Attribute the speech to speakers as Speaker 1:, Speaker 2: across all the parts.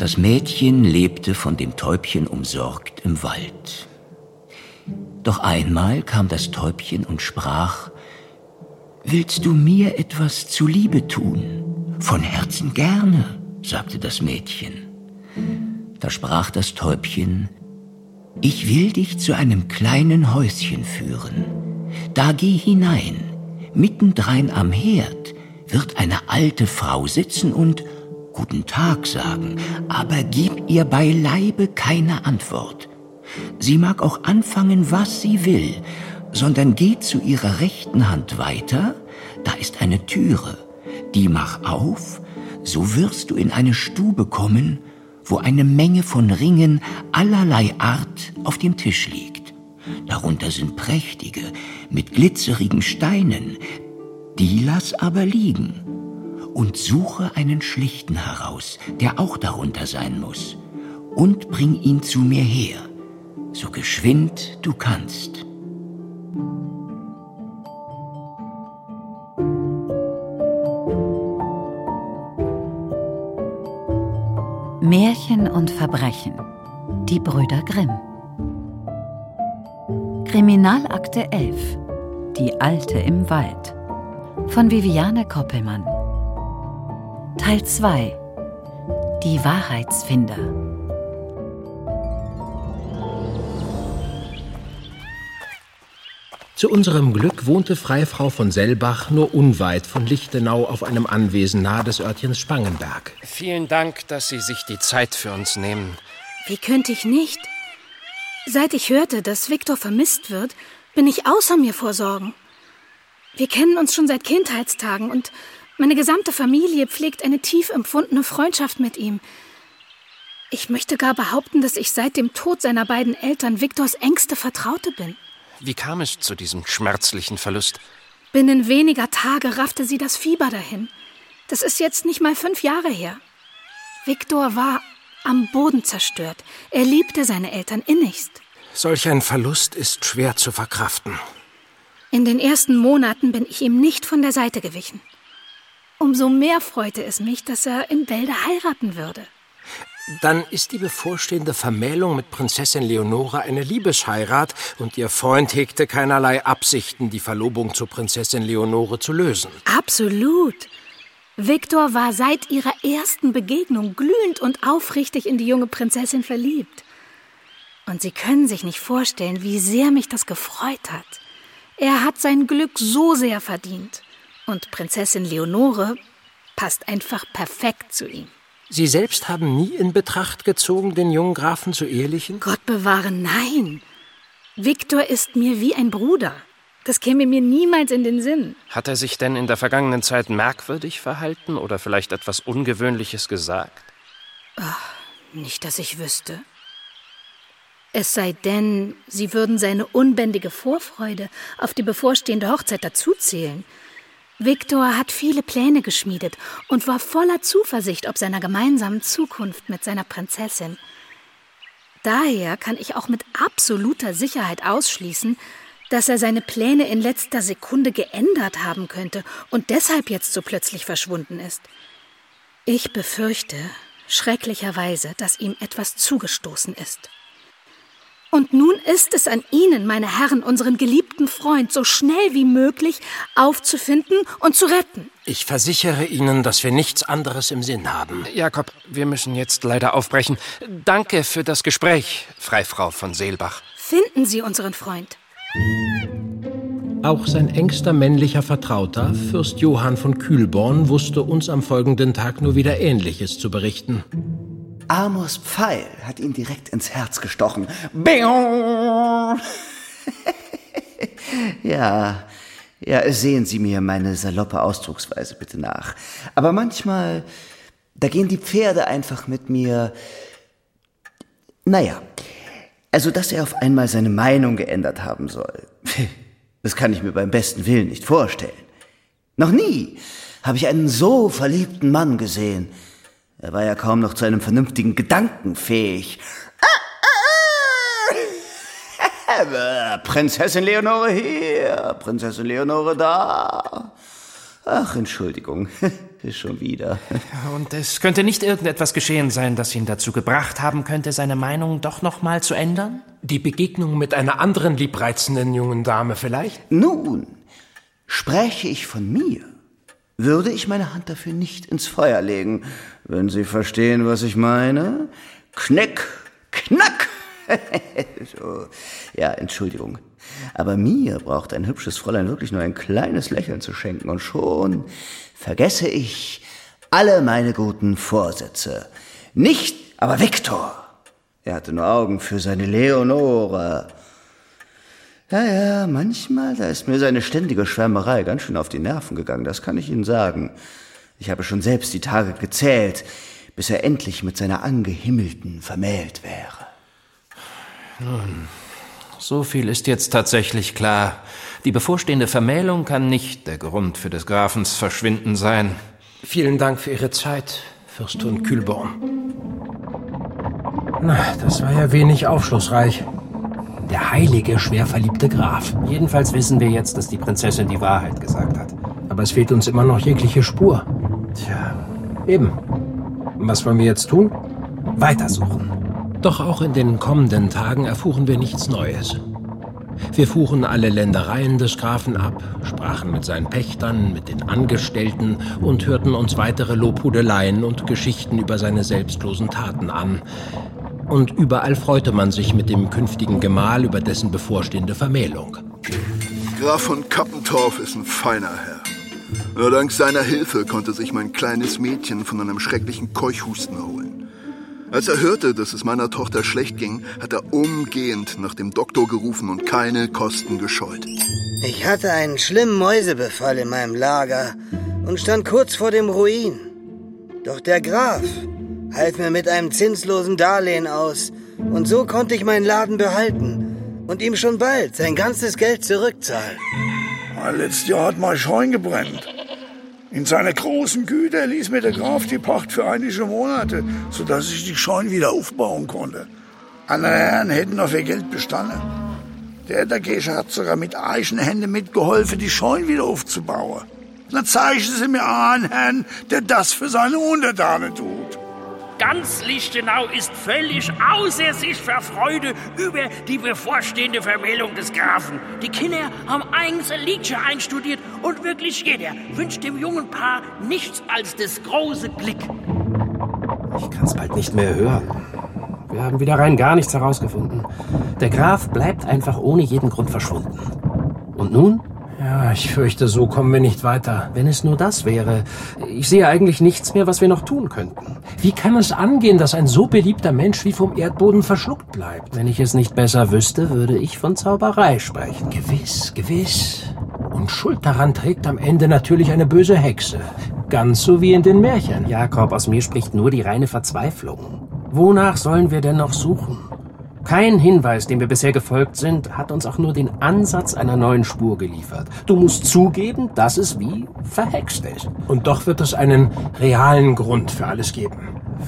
Speaker 1: Das Mädchen lebte von dem Täubchen umsorgt im Wald. Doch einmal kam das Täubchen und sprach, Willst du mir etwas zuliebe tun? Von Herzen gerne, sagte das Mädchen. Da sprach das Täubchen, Ich will dich zu einem kleinen Häuschen führen. Da geh hinein, mittendrein am Herd wird eine alte Frau sitzen und Guten Tag sagen, aber gib ihr beileibe keine Antwort. Sie mag auch anfangen, was sie will, sondern geh zu ihrer rechten Hand weiter, da ist eine Türe, die mach auf, so wirst du in eine Stube kommen, wo eine Menge von Ringen allerlei Art auf dem Tisch liegt. Darunter sind prächtige, mit glitzerigen Steinen, die lass aber liegen und suche einen schlichten heraus, der auch darunter sein muss, und bring ihn zu mir her, so geschwind du kannst.
Speaker 2: Märchen und Verbrechen. Die Brüder Grimm. Kriminalakte 11. Die Alte im Wald. Von Viviane Koppelmann. Teil 2 Die Wahrheitsfinder
Speaker 3: Zu unserem Glück wohnte Freifrau von Sellbach nur unweit von Lichtenau auf einem Anwesen nahe des Örtchens Spangenberg.
Speaker 4: Vielen Dank, dass Sie sich die Zeit für uns nehmen.
Speaker 5: Wie könnte ich nicht? Seit ich hörte, dass Viktor vermisst wird, bin ich außer mir vor Sorgen. Wir kennen uns schon seit Kindheitstagen und meine gesamte Familie pflegt eine tief empfundene Freundschaft mit ihm. Ich möchte gar behaupten, dass ich seit dem Tod seiner beiden Eltern Viktors engste Vertraute bin.
Speaker 4: Wie kam es zu diesem schmerzlichen Verlust?
Speaker 5: Binnen weniger Tage raffte sie das Fieber dahin. Das ist jetzt nicht mal fünf Jahre her. Viktor war am Boden zerstört. Er liebte seine Eltern innigst.
Speaker 4: Solch ein Verlust ist schwer zu verkraften.
Speaker 5: In den ersten Monaten bin ich ihm nicht von der Seite gewichen. Umso mehr freute es mich, dass er in Bälde heiraten würde.
Speaker 4: Dann ist die bevorstehende Vermählung mit Prinzessin Leonore eine Liebesheirat und Ihr Freund hegte keinerlei Absichten, die Verlobung zur Prinzessin Leonore zu lösen.
Speaker 5: Absolut. Viktor war seit ihrer ersten Begegnung glühend und aufrichtig in die junge Prinzessin verliebt. Und Sie können sich nicht vorstellen, wie sehr mich das gefreut hat. Er hat sein Glück so sehr verdient. Und Prinzessin Leonore passt einfach perfekt zu ihm.
Speaker 4: Sie selbst haben nie in Betracht gezogen, den jungen Grafen zu ehelichen?
Speaker 5: Gott bewahre, nein. Viktor ist mir wie ein Bruder. Das käme mir niemals in den Sinn.
Speaker 4: Hat er sich denn in der vergangenen Zeit merkwürdig verhalten oder vielleicht etwas Ungewöhnliches gesagt?
Speaker 5: Ach, nicht, dass ich wüsste. Es sei denn, Sie würden seine unbändige Vorfreude auf die bevorstehende Hochzeit dazuzählen. Viktor hat viele Pläne geschmiedet und war voller Zuversicht ob seiner gemeinsamen Zukunft mit seiner Prinzessin. Daher kann ich auch mit absoluter Sicherheit ausschließen, dass er seine Pläne in letzter Sekunde geändert haben könnte und deshalb jetzt so plötzlich verschwunden ist. Ich befürchte schrecklicherweise, dass ihm etwas zugestoßen ist. Und nun ist es an Ihnen, meine Herren, unseren geliebten Freund so schnell wie möglich aufzufinden und zu retten.
Speaker 4: Ich versichere Ihnen, dass wir nichts anderes im Sinn haben. Jakob, wir müssen jetzt leider aufbrechen. Danke für das Gespräch, Freifrau von Seelbach.
Speaker 5: Finden Sie unseren Freund.
Speaker 3: Auch sein engster männlicher Vertrauter, Fürst Johann von Kühlborn, wusste uns am folgenden Tag nur wieder Ähnliches zu berichten.
Speaker 6: Amors Pfeil hat ihn direkt ins Herz gestochen. ja, ja, sehen Sie mir meine saloppe Ausdrucksweise bitte nach. Aber manchmal, da gehen die Pferde einfach mit mir. Naja, also dass er auf einmal seine Meinung geändert haben soll, das kann ich mir beim besten Willen nicht vorstellen. Noch nie habe ich einen so verliebten Mann gesehen. Er war ja kaum noch zu einem vernünftigen Gedanken fähig. Prinzessin Leonore hier, Prinzessin Leonore da. Ach, Entschuldigung. Schon wieder.
Speaker 4: Und es könnte nicht irgendetwas geschehen sein, das ihn dazu gebracht haben könnte, seine Meinung doch noch mal zu ändern?
Speaker 3: Die Begegnung mit einer anderen liebreizenden jungen Dame vielleicht?
Speaker 6: Nun, spräche ich von mir, würde ich meine Hand dafür nicht ins Feuer legen, wenn Sie verstehen, was ich meine. Knick, knack. so. Ja, Entschuldigung. Aber mir braucht ein hübsches Fräulein wirklich nur ein kleines Lächeln zu schenken und schon vergesse ich alle meine guten Vorsätze. Nicht aber Viktor. Er hatte nur Augen für seine Leonore. Ja, ja, manchmal, da ist mir seine ständige Schwärmerei ganz schön auf die Nerven gegangen, das kann ich Ihnen sagen. Ich habe schon selbst die Tage gezählt, bis er endlich mit seiner Angehimmelten vermählt wäre.
Speaker 4: Nun, so viel ist jetzt tatsächlich klar. Die bevorstehende Vermählung kann nicht der Grund für des Grafens Verschwinden sein.
Speaker 3: Vielen Dank für Ihre Zeit, Fürstin Kühlborn. Na, das war ja wenig aufschlussreich. Der heilige, schwer verliebte Graf.
Speaker 4: Jedenfalls wissen wir jetzt, dass die Prinzessin die Wahrheit gesagt hat.
Speaker 3: Aber es fehlt uns immer noch jegliche Spur.
Speaker 4: Tja,
Speaker 3: Eben. Und was wollen wir jetzt tun?
Speaker 4: weitersuchen.
Speaker 3: Doch auch in den kommenden Tagen erfuhren wir nichts Neues. Wir fuhren alle Ländereien des Grafen ab, sprachen mit seinen Pächtern, mit den Angestellten und hörten uns weitere Lobhudeleien und Geschichten über seine selbstlosen Taten an. Und überall freute man sich mit dem künftigen Gemahl über dessen bevorstehende Vermählung.
Speaker 7: Graf von Kappentorf ist ein feiner Herr. Nur dank seiner Hilfe konnte sich mein kleines Mädchen von einem schrecklichen Keuchhusten erholen. Als er hörte, dass es meiner Tochter schlecht ging, hat er umgehend nach dem Doktor gerufen und keine Kosten gescheut.
Speaker 8: Ich hatte einen schlimmen Mäusebefall in meinem Lager und stand kurz vor dem Ruin. Doch der Graf half mir mit einem zinslosen Darlehen aus und so konnte ich meinen Laden behalten und ihm schon bald sein ganzes Geld zurückzahlen.
Speaker 9: Letztes Jahr hat mein Scheun gebrannt. In seiner großen Güter ließ mir der Graf die Pacht für einige Monate, sodass ich die Scheun wieder aufbauen konnte. Andere Herren hätten noch für Geld bestanden. Der dagegen hat sogar mit Eichenhände mitgeholfen, die Scheun wieder aufzubauen. Na zeigen Sie mir an, Herrn, der das für seine Untertanen tut.
Speaker 10: Ganz Lichtenau ist völlig außer sich vor Freude über die bevorstehende Vermählung des Grafen. Die Kinder haben eigens ein Liedchen einstudiert und wirklich jeder wünscht dem jungen Paar nichts als das große Glück.
Speaker 4: Ich kann's bald nicht mehr hören. Wir haben wieder rein gar nichts herausgefunden. Der Graf bleibt einfach ohne jeden Grund verschwunden. Und nun?
Speaker 3: Ja, ich fürchte, so kommen wir nicht weiter.
Speaker 4: Wenn es nur das wäre. Ich sehe eigentlich nichts mehr, was wir noch tun könnten.
Speaker 3: Wie kann es angehen, dass ein so beliebter Mensch wie vom Erdboden verschluckt bleibt?
Speaker 4: Wenn ich es nicht besser wüsste, würde ich von Zauberei sprechen.
Speaker 3: Gewiss, gewiss. Und Schuld daran trägt am Ende natürlich eine böse Hexe. Ganz so wie in den Märchen.
Speaker 4: Jakob, aus mir spricht nur die reine Verzweiflung. Wonach sollen wir denn noch suchen? Kein Hinweis, dem wir bisher gefolgt sind, hat uns auch nur den Ansatz einer neuen Spur geliefert. Du musst zugeben, dass es wie verhext ist.
Speaker 3: Und doch wird es einen realen Grund für alles geben.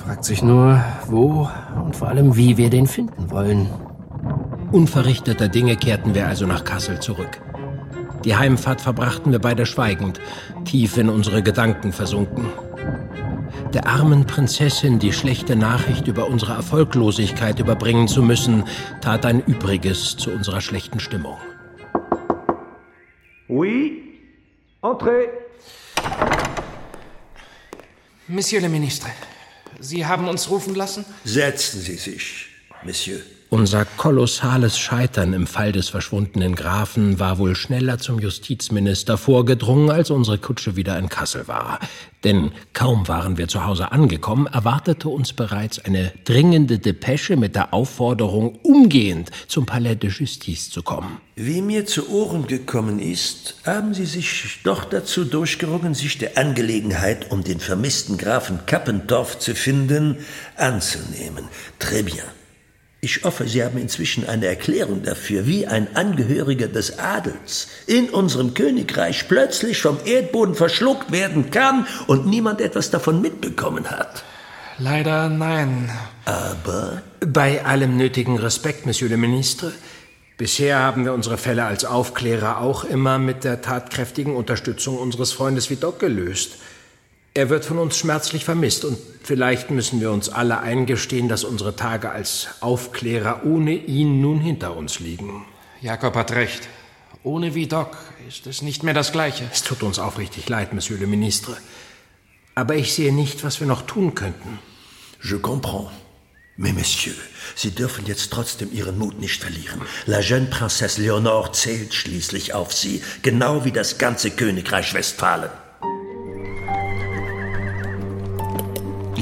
Speaker 4: Fragt sich nur, wo und vor allem, wie wir den finden wollen.
Speaker 3: Unverrichteter Dinge kehrten wir also nach Kassel zurück. Die Heimfahrt verbrachten wir beide schweigend, tief in unsere Gedanken versunken. Der armen Prinzessin die schlechte Nachricht über unsere Erfolglosigkeit überbringen zu müssen, tat ein Übriges zu unserer schlechten Stimmung.
Speaker 11: Oui, entrez.
Speaker 4: Monsieur le Ministre, Sie haben uns rufen lassen?
Speaker 11: Setzen Sie sich, Monsieur.
Speaker 3: Unser kolossales Scheitern im Fall des verschwundenen Grafen war wohl schneller zum Justizminister vorgedrungen, als unsere Kutsche wieder in Kassel war. Denn kaum waren wir zu Hause angekommen, erwartete uns bereits eine dringende Depesche mit der Aufforderung, umgehend zum Palais de Justice zu kommen.
Speaker 11: Wie mir zu Ohren gekommen ist, haben Sie sich doch dazu durchgerungen, sich der Angelegenheit, um den vermissten Grafen Kappendorf zu finden, anzunehmen. Très bien. Ich hoffe, Sie haben inzwischen eine Erklärung dafür, wie ein Angehöriger des Adels in unserem Königreich plötzlich vom Erdboden verschluckt werden kann und niemand etwas davon mitbekommen hat.
Speaker 4: Leider nein.
Speaker 11: Aber
Speaker 3: Bei allem nötigen Respekt, Monsieur le Ministre, bisher haben wir unsere Fälle als Aufklärer auch immer mit der tatkräftigen Unterstützung unseres Freundes Vidocq gelöst. Er wird von uns schmerzlich vermisst und vielleicht müssen wir uns alle eingestehen, dass unsere Tage als Aufklärer ohne ihn nun hinter uns liegen.
Speaker 4: Jakob hat recht. Ohne Vidocq ist es nicht mehr das Gleiche.
Speaker 3: Es tut uns aufrichtig leid, Monsieur le Ministre. Aber ich sehe nicht, was wir noch tun könnten.
Speaker 11: Je comprends. Mais Monsieur, Sie dürfen jetzt trotzdem Ihren Mut nicht verlieren. La jeune Princesse Leonore zählt schließlich auf Sie, genau wie das ganze Königreich Westfalen.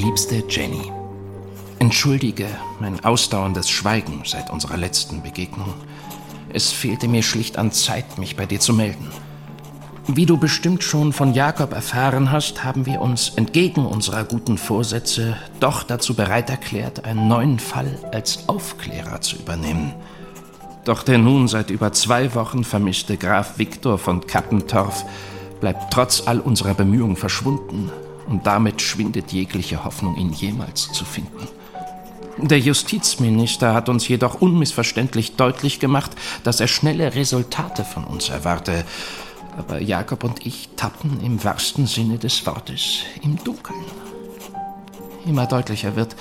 Speaker 4: Liebste Jenny, entschuldige mein ausdauerndes Schweigen seit unserer letzten Begegnung. Es fehlte mir schlicht an Zeit, mich bei dir zu melden. Wie du bestimmt schon von Jakob erfahren hast, haben wir uns entgegen unserer guten Vorsätze doch dazu bereit erklärt, einen neuen Fall als Aufklärer zu übernehmen. Doch der nun seit über zwei Wochen vermisste Graf Viktor von Kappentorf bleibt trotz all unserer Bemühungen verschwunden und damit schwindet jegliche Hoffnung, ihn jemals zu finden. Der Justizminister hat uns jedoch unmissverständlich deutlich gemacht, dass er schnelle Resultate von uns erwarte. Aber Jakob und ich tappen im wahrsten Sinne des Wortes im Dunkeln. Immer deutlicher wird,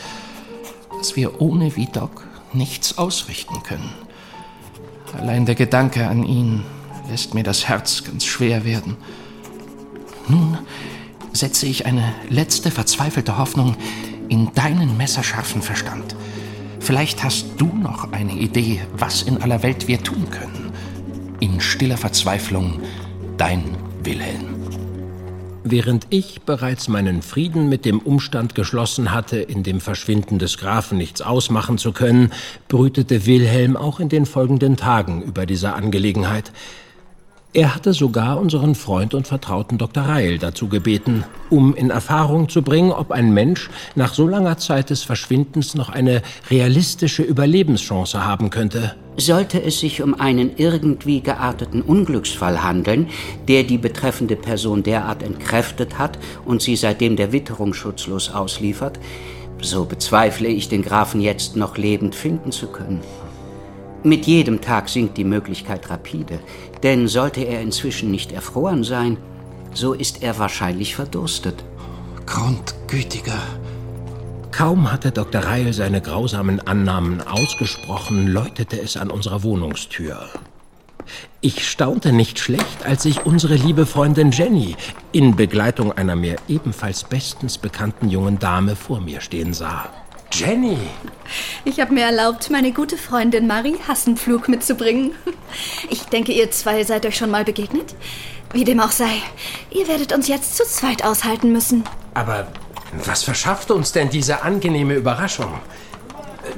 Speaker 4: dass wir ohne Vidocq nichts ausrichten können. Allein der Gedanke an ihn lässt mir das Herz ganz schwer werden. Nun setze ich eine letzte verzweifelte Hoffnung in deinen messerscharfen Verstand. Vielleicht hast du noch eine Idee, was in aller Welt wir tun können. In stiller Verzweiflung, dein Wilhelm.
Speaker 3: Während ich bereits meinen Frieden mit dem Umstand geschlossen hatte, in dem Verschwinden des Grafen nichts ausmachen zu können, brütete Wilhelm auch in den folgenden Tagen über diese Angelegenheit. Er hatte sogar unseren Freund und Vertrauten Dr. Reil dazu gebeten, um in Erfahrung zu bringen, ob ein Mensch nach so langer Zeit des Verschwindens noch eine realistische Überlebenschance haben könnte.
Speaker 12: Sollte es sich um einen irgendwie gearteten Unglücksfall handeln, der die betreffende Person derart entkräftet hat und sie seitdem der Witterung schutzlos ausliefert, so bezweifle ich, den Grafen jetzt noch lebend finden zu können. Mit jedem Tag sinkt die Möglichkeit rapide, denn sollte er inzwischen nicht erfroren sein, so ist er wahrscheinlich verdurstet.
Speaker 4: Grundgütiger.
Speaker 3: Kaum hatte Dr. Reil seine grausamen Annahmen ausgesprochen, läutete es an unserer Wohnungstür. Ich staunte nicht schlecht, als ich unsere liebe Freundin Jenny in Begleitung einer mir ebenfalls bestens bekannten jungen Dame vor mir stehen sah.
Speaker 4: Jenny!
Speaker 13: Ich habe mir erlaubt, meine gute Freundin Marie Hassenpflug mitzubringen. Ich denke, ihr zwei seid euch schon mal begegnet. Wie dem auch sei, ihr werdet uns jetzt zu zweit aushalten müssen.
Speaker 3: Aber was verschafft uns denn diese angenehme Überraschung?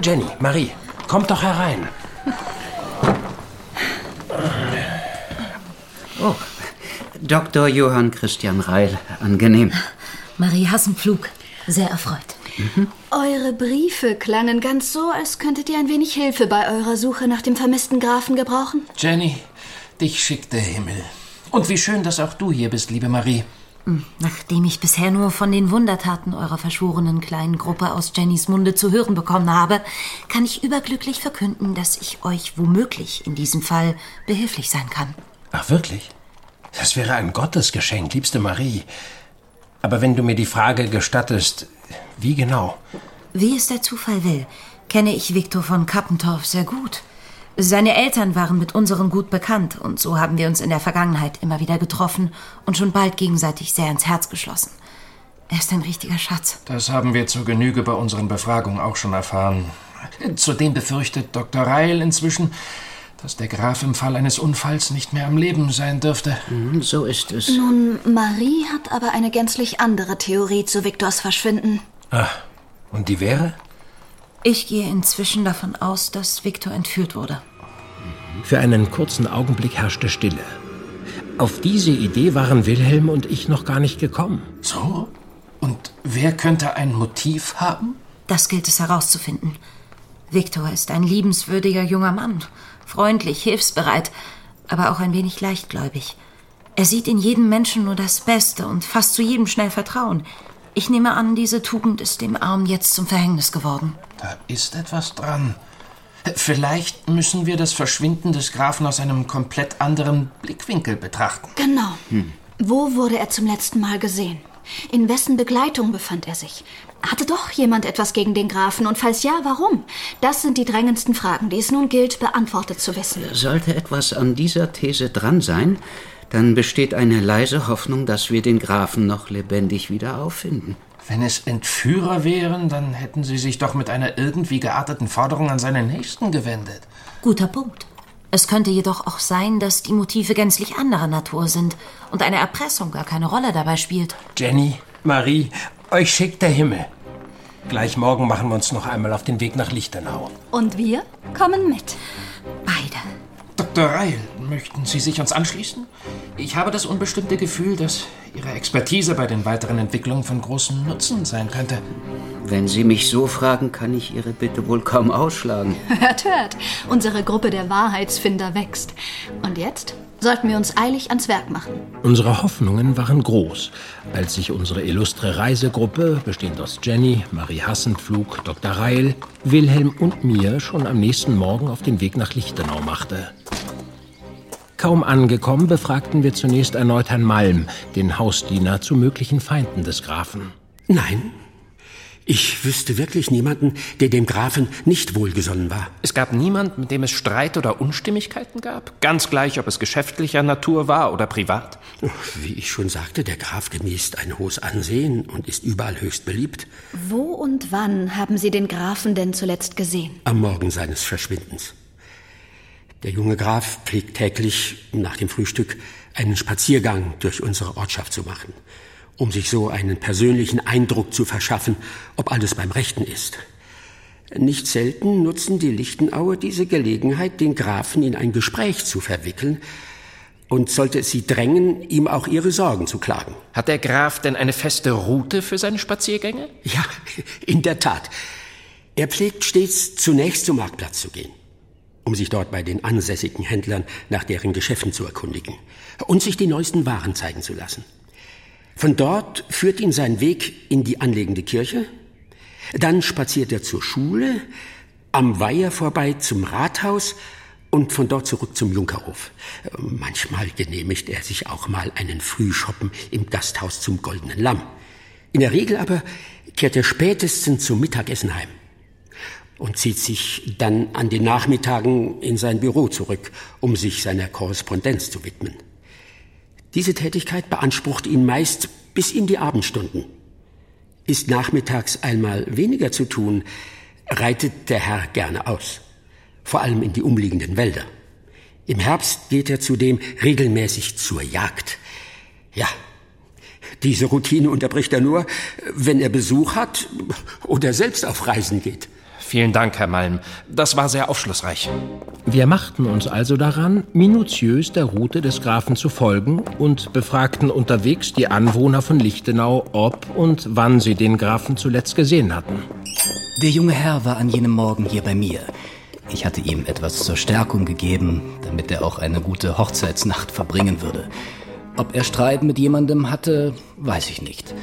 Speaker 3: Jenny, Marie, kommt doch herein.
Speaker 12: Oh, Dr. Johann Christian Reil, angenehm.
Speaker 14: Marie Hassenpflug, sehr erfreut.
Speaker 13: Eure Briefe klangen ganz so, als könntet ihr ein wenig Hilfe bei eurer Suche nach dem vermissten Grafen gebrauchen.
Speaker 4: Jenny, dich schickt der Himmel. Und wie schön, dass auch du hier bist, liebe Marie.
Speaker 14: Hm, Nachdem ich bisher nur von den Wundertaten eurer verschworenen kleinen Gruppe aus Jennys Munde zu hören bekommen habe, kann ich überglücklich verkünden, dass ich euch womöglich in diesem Fall behilflich sein kann.
Speaker 3: Ach, wirklich? Das wäre ein Gottesgeschenk, liebste Marie. Aber wenn du mir die Frage gestattest, wie genau?
Speaker 14: Wie es der Zufall will, kenne ich Viktor von Kappentorf sehr gut. Seine Eltern waren mit unserem Gut bekannt und so haben wir uns in der Vergangenheit immer wieder getroffen und schon bald gegenseitig sehr ins Herz geschlossen. Er ist ein richtiger Schatz.
Speaker 4: Das haben wir zur Genüge bei unseren Befragungen auch schon erfahren. Zudem befürchtet Dr. Reil inzwischen, dass der Graf im Fall eines Unfalls nicht mehr am Leben sein dürfte.
Speaker 12: Mhm, So ist es.
Speaker 13: Nun, Marie hat aber eine gänzlich andere Theorie zu Viktors Verschwinden.
Speaker 3: Ah, und die wäre?
Speaker 14: Ich gehe inzwischen davon aus, dass Viktor entführt wurde.
Speaker 3: Für einen kurzen Augenblick herrschte Stille. Auf diese Idee waren Wilhelm und ich noch gar nicht gekommen.
Speaker 4: So? Und wer könnte ein Motiv haben?
Speaker 14: Das gilt es herauszufinden. Viktor ist ein liebenswürdiger junger Mann, freundlich, hilfsbereit, aber auch ein wenig leichtgläubig. Er sieht in jedem Menschen nur das Beste und fasst zu jedem schnell Vertrauen. Ich nehme an, diese Tugend ist dem Arm jetzt zum Verhängnis geworden.
Speaker 4: Da ist etwas dran. Vielleicht müssen wir das Verschwinden des Grafen aus einem komplett anderen Blickwinkel betrachten.
Speaker 13: Genau. Wo wurde er zum letzten Mal gesehen? In wessen Begleitung befand er sich? Hatte doch jemand etwas gegen den Grafen? Und falls ja, warum? Das sind die drängendsten Fragen, die es nun gilt, beantwortet zu wissen.
Speaker 1: Sollte etwas an dieser These dran sein, dann besteht eine leise Hoffnung, dass wir den Grafen noch lebendig wieder auffinden.
Speaker 4: Wenn es Entführer wären, dann hätten sie sich doch mit einer irgendwie gearteten Forderung an seinen Nächsten gewendet.
Speaker 14: Guter Punkt. Es könnte jedoch auch sein, dass die Motive gänzlich anderer Natur sind und eine Erpressung gar keine Rolle dabei spielt.
Speaker 3: Jenny, Marie, euch schickt der Himmel. Gleich morgen machen wir uns noch einmal auf den Weg nach Lichtenau.
Speaker 13: Und wir kommen mit.
Speaker 14: Beide.
Speaker 4: Dr. Reil, möchten Sie sich uns anschließen? Ich habe das unbestimmte Gefühl, dass Ihre Expertise bei den weiteren Entwicklungen von großem Nutzen sein könnte.
Speaker 1: Wenn Sie mich so fragen, kann ich Ihre Bitte wohl kaum ausschlagen.
Speaker 13: Hört, hört. Unsere Gruppe der Wahrheitsfinder wächst. Und jetzt sollten wir uns eilig ans Werk machen.
Speaker 3: Unsere Hoffnungen waren groß, als sich unsere illustre Reisegruppe, bestehend aus Jenny, Marie Hassenpflug, Dr. Reil, Wilhelm und mir, schon am nächsten Morgen auf den Weg nach Lichtenau machte. Kaum angekommen, befragten wir zunächst erneut Herrn Malm, den Hausdiener zu möglichen Feinden des Grafen.
Speaker 15: Nein, ich wüsste wirklich niemanden, der dem Grafen nicht wohlgesonnen war.
Speaker 4: Es gab niemand, mit dem es Streit oder Unstimmigkeiten gab? Ganz gleich, ob es geschäftlicher Natur war oder privat?
Speaker 15: Wie ich schon sagte, der Graf genießt ein hohes Ansehen und ist überall höchst beliebt.
Speaker 13: Wo und wann haben Sie den Grafen denn zuletzt gesehen?
Speaker 15: Am Morgen seines Verschwindens. Der junge Graf pflegt täglich nach dem Frühstück einen Spaziergang durch unsere Ortschaft zu machen, um sich so einen persönlichen Eindruck zu verschaffen, ob alles beim Rechten ist. Nicht selten nutzen die Lichtenauer diese Gelegenheit, den Grafen in ein Gespräch zu verwickeln, und sollte es sie drängen, ihm auch ihre Sorgen zu klagen.
Speaker 4: Hat der Graf denn eine feste Route für seine Spaziergänge?
Speaker 15: Ja, in der Tat. Er pflegt stets zunächst zum Marktplatz zu gehen um sich dort bei den ansässigen Händlern nach deren Geschäften zu erkundigen und sich die neuesten Waren zeigen zu lassen. Von dort führt ihn sein Weg in die anlegende Kirche, dann spaziert er zur Schule, am Weiher vorbei zum Rathaus und von dort zurück zum Junkerhof. Manchmal genehmigt er sich auch mal einen Frühschoppen im Gasthaus zum Goldenen Lamm. In der Regel aber kehrt er spätestens zum Mittagessen heim und zieht sich dann an den Nachmittagen in sein Büro zurück, um sich seiner Korrespondenz zu widmen. Diese Tätigkeit beansprucht ihn meist bis in die Abendstunden. Ist nachmittags einmal weniger zu tun, reitet der Herr gerne aus, vor allem in die umliegenden Wälder. Im Herbst geht er zudem regelmäßig zur Jagd. Ja, diese Routine unterbricht er nur, wenn er Besuch hat oder selbst auf Reisen geht.
Speaker 4: Vielen Dank, Herr Malm. Das war sehr aufschlussreich.
Speaker 3: Wir machten uns also daran, minutiös der Route des Grafen zu folgen und befragten unterwegs die Anwohner von Lichtenau, ob und wann sie den Grafen zuletzt gesehen hatten.
Speaker 16: Der junge Herr war an jenem Morgen hier bei mir. Ich hatte ihm etwas zur Stärkung gegeben, damit er auch eine gute Hochzeitsnacht verbringen würde. Ob er Streit mit jemandem hatte, weiß ich nicht.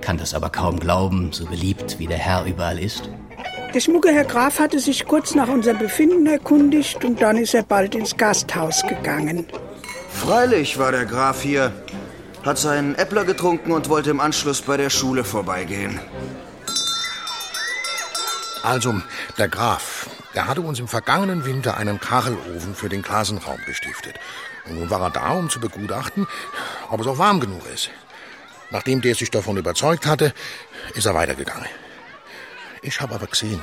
Speaker 16: Kann das aber kaum glauben, so beliebt wie der Herr überall ist.
Speaker 17: Der schmucke Herr Graf hatte sich kurz nach unserem Befinden erkundigt und dann ist er bald ins Gasthaus gegangen.
Speaker 18: Freilich war der Graf hier, hat seinen Äppler getrunken und wollte im Anschluss bei der Schule vorbeigehen.
Speaker 19: Also, der Graf, der hatte uns im vergangenen Winter einen Kachelofen für den Klassenraum gestiftet. Und nun war er da, um zu begutachten, ob es auch warm genug ist. Nachdem der sich davon überzeugt hatte, ist er weitergegangen. Ich habe aber gesehen,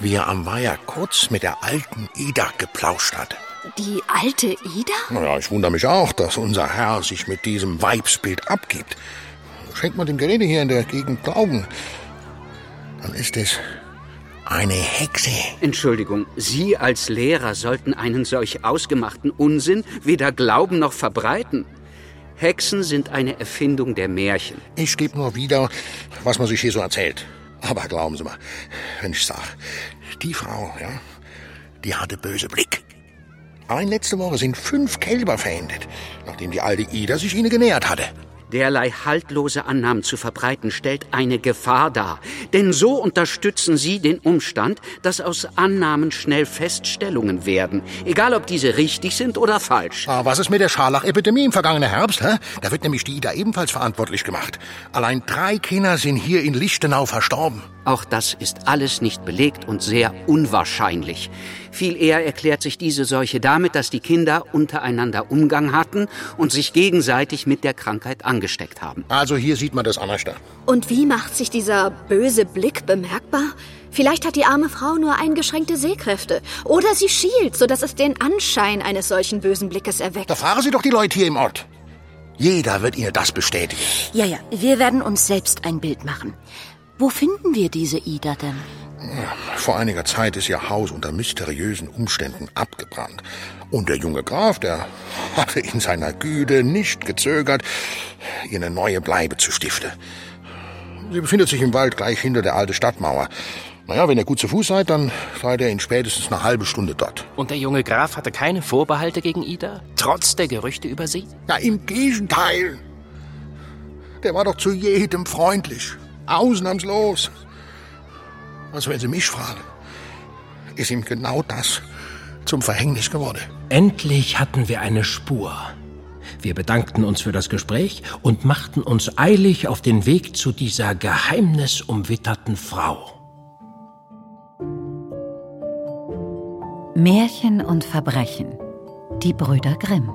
Speaker 19: wie er am Weiher kurz mit der alten Ida geplauscht hat.
Speaker 13: Die alte Ida?
Speaker 19: Naja, ich wundere mich auch, dass unser Herr sich mit diesem Weibsbild abgibt. Schenkt man dem Gerede hier in der Gegend Glauben, dann ist es eine Hexe.
Speaker 1: Entschuldigung, Sie als Lehrer sollten einen solch ausgemachten Unsinn weder glauben noch verbreiten. Hexen sind eine Erfindung der Märchen.
Speaker 19: Ich gebe nur wieder, was man sich hier so erzählt. Aber glauben Sie mal, wenn ich sag, die Frau, ja, die hatte böse Blick. Allein letzte Woche sind fünf Kälber verendet, nachdem die alte Ida sich ihnen genähert hatte.
Speaker 12: Derlei haltlose Annahmen zu verbreiten, stellt eine Gefahr dar. Denn so unterstützen Sie den Umstand, dass aus Annahmen schnell Feststellungen werden. Egal, ob diese richtig sind oder falsch.
Speaker 19: Ah, was ist mit der Scharlachepidemie im vergangenen Herbst? Hä? Da wird nämlich die Ida ebenfalls verantwortlich gemacht. Allein drei Kinder sind hier in Lichtenau verstorben.
Speaker 12: Auch das ist alles nicht belegt und sehr unwahrscheinlich. Viel eher erklärt sich diese Seuche damit, dass die Kinder untereinander Umgang hatten und sich gegenseitig mit der Krankheit angesteckt haben.
Speaker 19: Also hier sieht man das anders da.
Speaker 13: Und wie macht sich dieser böse Blick bemerkbar? Vielleicht hat die arme Frau nur eingeschränkte Sehkräfte. Oder sie schielt, sodass es den Anschein eines solchen bösen Blickes erweckt.
Speaker 19: Da fragen Sie doch die Leute hier im Ort. Jeder wird Ihnen das bestätigen.
Speaker 14: Ja, ja, wir werden uns selbst ein Bild machen. Wo finden wir diese Ida denn?
Speaker 19: Vor einiger Zeit ist ihr Haus unter mysteriösen Umständen abgebrannt. Und der junge Graf, der hatte in seiner Güte nicht gezögert, ihr eine neue Bleibe zu stiften. Sie befindet sich im Wald gleich hinter der alten Stadtmauer. Naja, wenn ihr gut zu Fuß seid, dann seid ihr in spätestens eine halbe Stunde dort.
Speaker 4: Und der junge Graf hatte keine Vorbehalte gegen Ida, trotz der Gerüchte über sie?
Speaker 19: Ja, im Gegenteil. Der war doch zu jedem freundlich. Ausnahmslos. Also wenn Sie mich fragen, ist ihm genau das zum Verhängnis geworden.
Speaker 3: Endlich hatten wir eine Spur. Wir bedankten uns für das Gespräch und machten uns eilig auf den Weg zu dieser geheimnisumwitterten Frau.
Speaker 2: Märchen und Verbrechen. Die Brüder Grimm.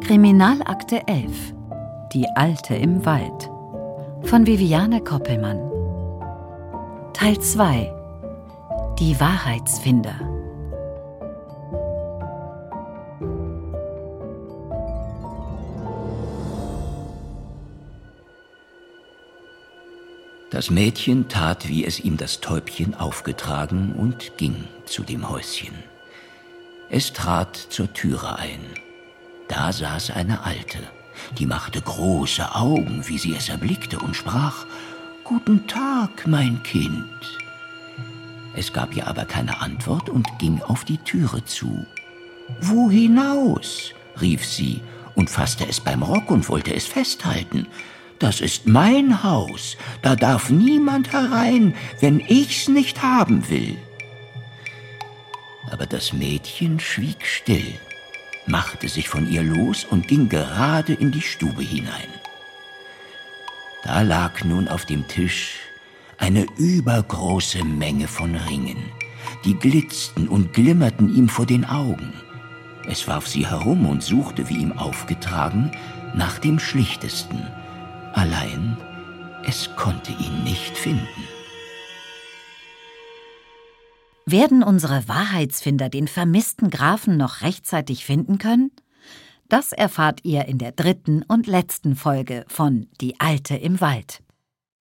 Speaker 2: Kriminalakte 11. Die Alte im Wald. Von Viviane Koppelmann. Teil 2. Die Wahrheitsfinder.
Speaker 1: Das Mädchen tat, wie es ihm das Täubchen aufgetragen und ging zu dem Häuschen. Es trat zur Türe ein. Da saß eine Alte, die machte große Augen, wie sie es erblickte, und sprach Guten Tag, mein Kind. Es gab ihr aber keine Antwort und ging auf die Türe zu. Wo hinaus? rief sie und fasste es beim Rock und wollte es festhalten. Das ist mein Haus, da darf niemand herein, wenn ich's nicht haben will. Aber das Mädchen schwieg still, machte sich von ihr los und ging gerade in die Stube hinein. Da lag nun auf dem Tisch eine übergroße Menge von Ringen, die glitzten und glimmerten ihm vor den Augen. Es warf sie herum und suchte, wie ihm aufgetragen, nach dem schlichtesten. Allein, es konnte ihn nicht finden.
Speaker 2: Werden unsere Wahrheitsfinder den vermissten Grafen noch rechtzeitig finden können? Das erfahrt ihr in der dritten und letzten Folge von Die Alte im Wald.